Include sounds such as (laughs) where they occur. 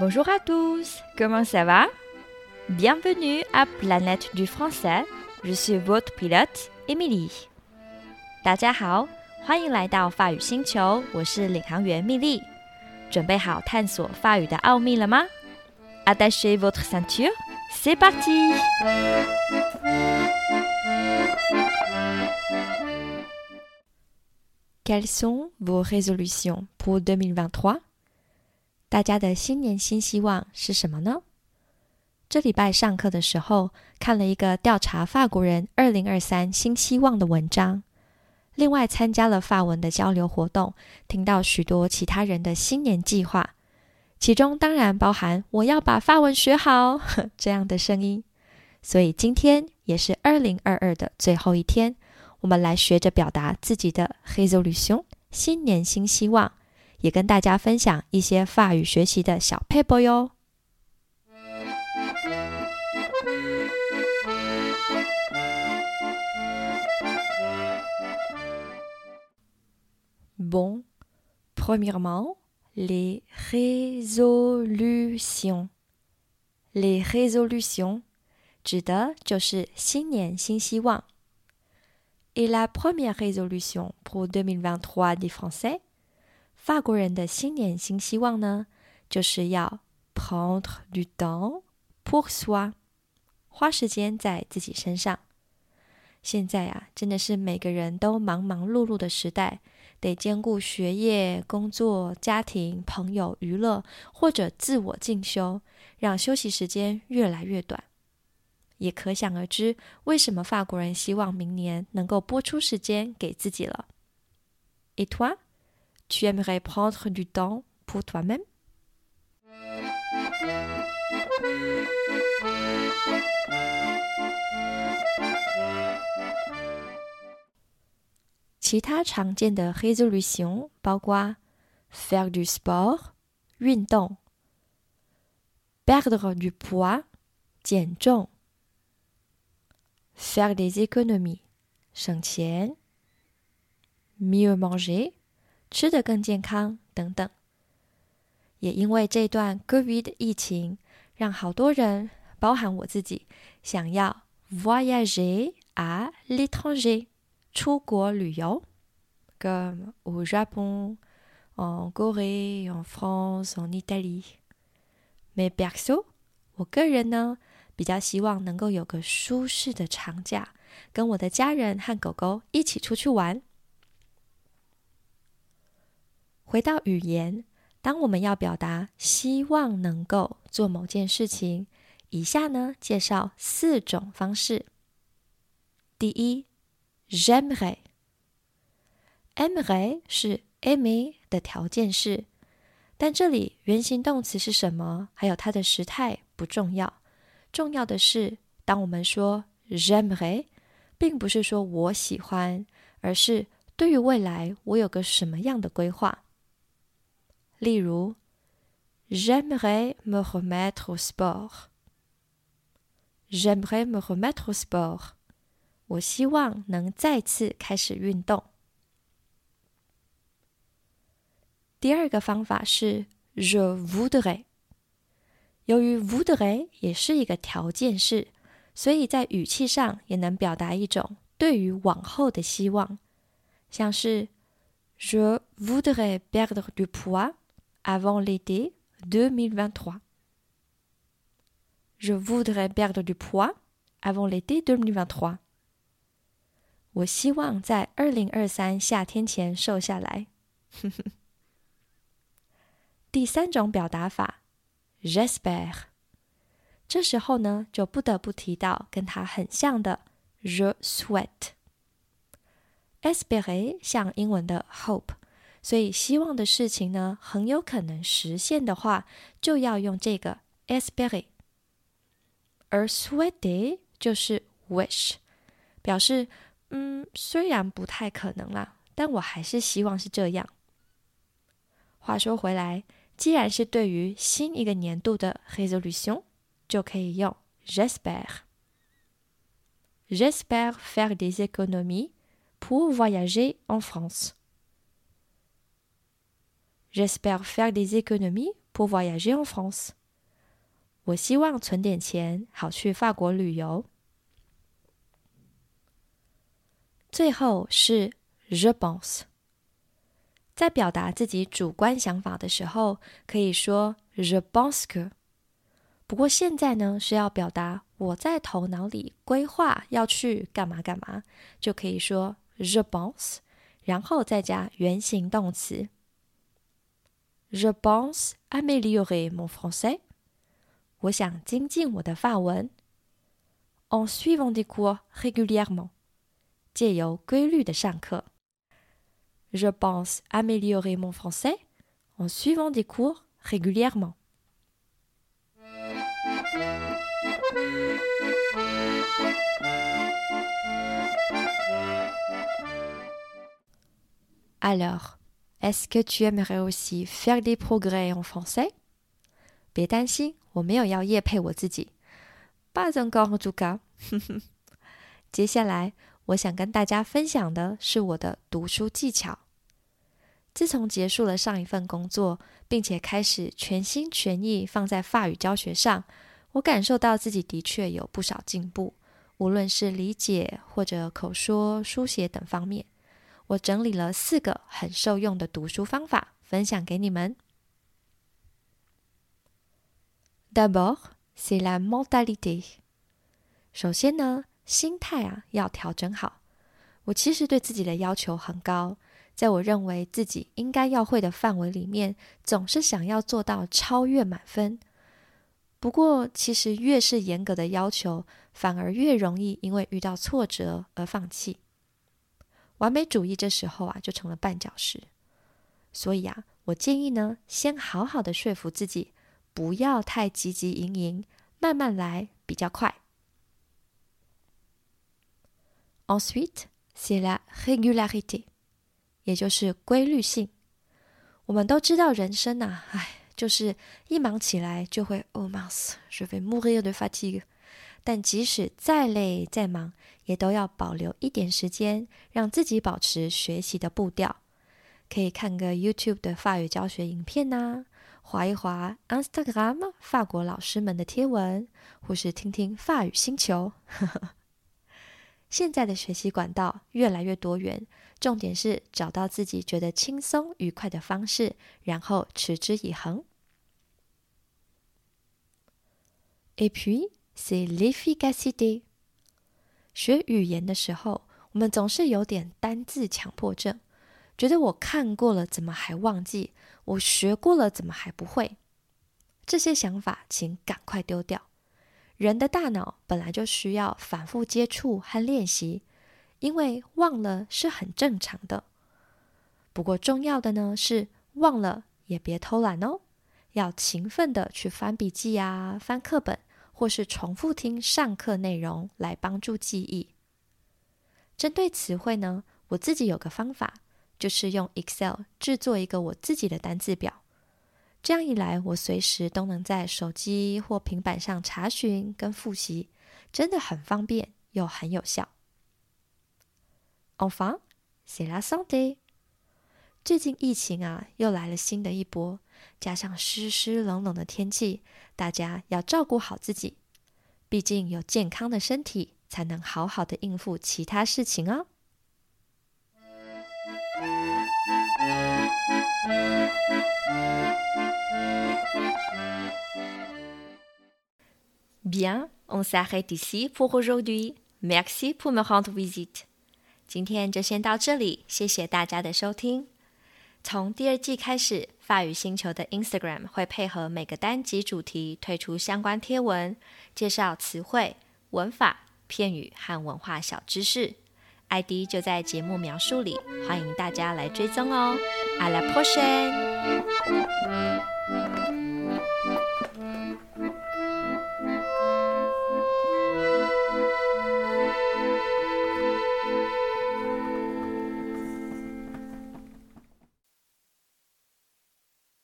Bonjour à tous, comment ça va? Bienvenue à Planète du Français. Je suis votre pilote, Emily. 大家好，欢迎来到法语星球，我是领航员蜜莉。准备好探索法语的奥秘了吗？Attachez votre ceinture, c'est parti! Quelles sont vos résolutions pour 2023? 大家的新年新希望是什么呢？这礼拜上课的时候看了一个调查法国人二零二三新希望的文章，另外参加了法文的交流活动，听到许多其他人的新年计划，其中当然包含我要把法文学好 (laughs) 这样的声音。所以今天也是二零二二的最后一天，我们来学着表达自己的 resolution 新年新希望。也跟大家分享一些法语学习的小配播哟。Bon, premièrement, les résolutions. Les résolutions 指的就是新年新希望。Et la première résolution pour 2023 des Français 法国人的新年新希望呢，就是要 prendre du temps pour soi，花时间在自己身上。现在啊，真的是每个人都忙忙碌碌的时代，得兼顾学业、工作、家庭、朋友、娱乐或者自我进修，让休息时间越来越短。也可想而知，为什么法国人希望明年能够拨出时间给自己了。Et toi? Tu aimerais prendre du temps pour toi-même 其他常见的 résolution 包括 faire du sport 运动，perdre du poids 减重，faire des économies 省钱，mieux manger 吃得更健康等等，也因为这段 COVID 的疫情，让好多人，包含我自己，想要 voyager à l'étranger，出国旅游，comme au Japon, en Corée, en France, en Italie。Mais perso，我个人呢，比较希望能够有个舒适的长假，跟我的家人和狗狗一起出去玩。回到语言，当我们要表达希望能够做某件事情，以下呢介绍四种方式。第一，j'aimerais，aimerais 是 aimer 的条件式，但这里原形动词是什么，还有它的时态不重要，重要的是当我们说 j'aimerais，并不是说我喜欢，而是对于未来我有个什么样的规划。例如，J'aimerais me remettre au sport. J'aimerais me remettre au sport. 我希望能再次开始运动。第二个方法是 Je voudrais。由于 voudrais 也是一个条件式，所以在语气上也能表达一种对于往后的希望，像是 Je voudrais perdre du poids。avant l'été 2023. Je voudrais perdre du poids avant l'été 2023. 我希望在二零二三夏天前瘦下来。第三种表达法，j'espère。这时候呢，就不得不提到跟它很像的 (laughs) je souhaite。espérer 像英文的 hope。 所以，希望的事情呢，很有可能实现的话，就要用这个 espérer。而 souhaiter 就是 wish，表示嗯，虽然不太可能啦，但我还是希望是这样。话说回来，既然是对于新一个年度的 résolution，就可以用 j'espère。J'espère faire des économies pour voyager en France. J'espère faire des économies pour voyager en France。我希望存点钱，好去法国旅游。最后是 je pense。在表达自己主观想法的时候，可以说 je pense que。不过现在呢，是要表达我在头脑里规划要去干嘛干嘛，就可以说 je pense，然后再加原形动词。Je pense améliorer mon français。我想精进我的法文。En suivant des cours régulièrement。借由规律的上课。Je pense améliorer mon français en suivant des cours régulièrement. Alors, est-ce que tu aimerais aussi faire des progrès en français? Pas encore en tout cas. (laughs) 接下来我想跟大家分享的是我的读书技巧。自从结束了上一份工作，并且开始全心全意放在法语教学上，我感受到自己的确有不少进步，无论是理解或者口说、书写等方面。我整理了四个很受用的读书方法，分享给你们。D'abord, c'est la mentalité。首先呢。心态啊，要调整好。我其实对自己的要求很高，在我认为自己应该要会的范围里面，总是想要做到超越满分。不过，其实越是严格的要求，反而越容易因为遇到挫折而放弃。完美主义这时候啊，就成了绊脚石。所以啊，我建议呢，先好好的说服自己，不要太急急营营，慢慢来比较快。Ensuite, c'est la régularité，也就是规律性。我们都知道人生呐，唉，就是一忙起来就会 oh mince，je vais mourir de fatigue。但即使再累再忙，也都要保留一点时间，让自己保持学习的步调。可以看个 YouTube 的法语教学影片呐，划一划 Instagram 法国老师们的贴文，或是听听法语星球。(laughs) 现在的学习管道越来越多元，重点是找到自己觉得轻松愉快的方式，然后持之以恒。Et puis c'est l'efficacité。学语言的时候，我们总是有点单字强迫症，觉得我看过了怎么还忘记？我学过了怎么还不会？这些想法，请赶快丢掉。人的大脑本来就需要反复接触和练习，因为忘了是很正常的。不过重要的呢是忘了也别偷懒哦，要勤奋的去翻笔记啊、翻课本，或是重复听上课内容来帮助记忆。针对词汇呢，我自己有个方法，就是用 Excel 制作一个我自己的单字表。这样一来，我随时都能在手机或平板上查询跟复习，真的很方便又很有效。Enfin, c'est la santé。最近疫情啊，又来了新的一波，加上湿湿冷冷的天气，大家要照顾好自己。毕竟有健康的身体，才能好好的应付其他事情哦。Bien, on s'arrête ici pour aujourd'hui. Merci pour me rendre visite. 今天就先到这里，谢谢大家的收听。从第二季开始，法语星球的 Instagram 会配合每个单集主题推出相关贴文，介绍词汇、文法、片语和文化小知识。ID 就在节目描述里，欢迎大家来追踪哦。À la prochaine!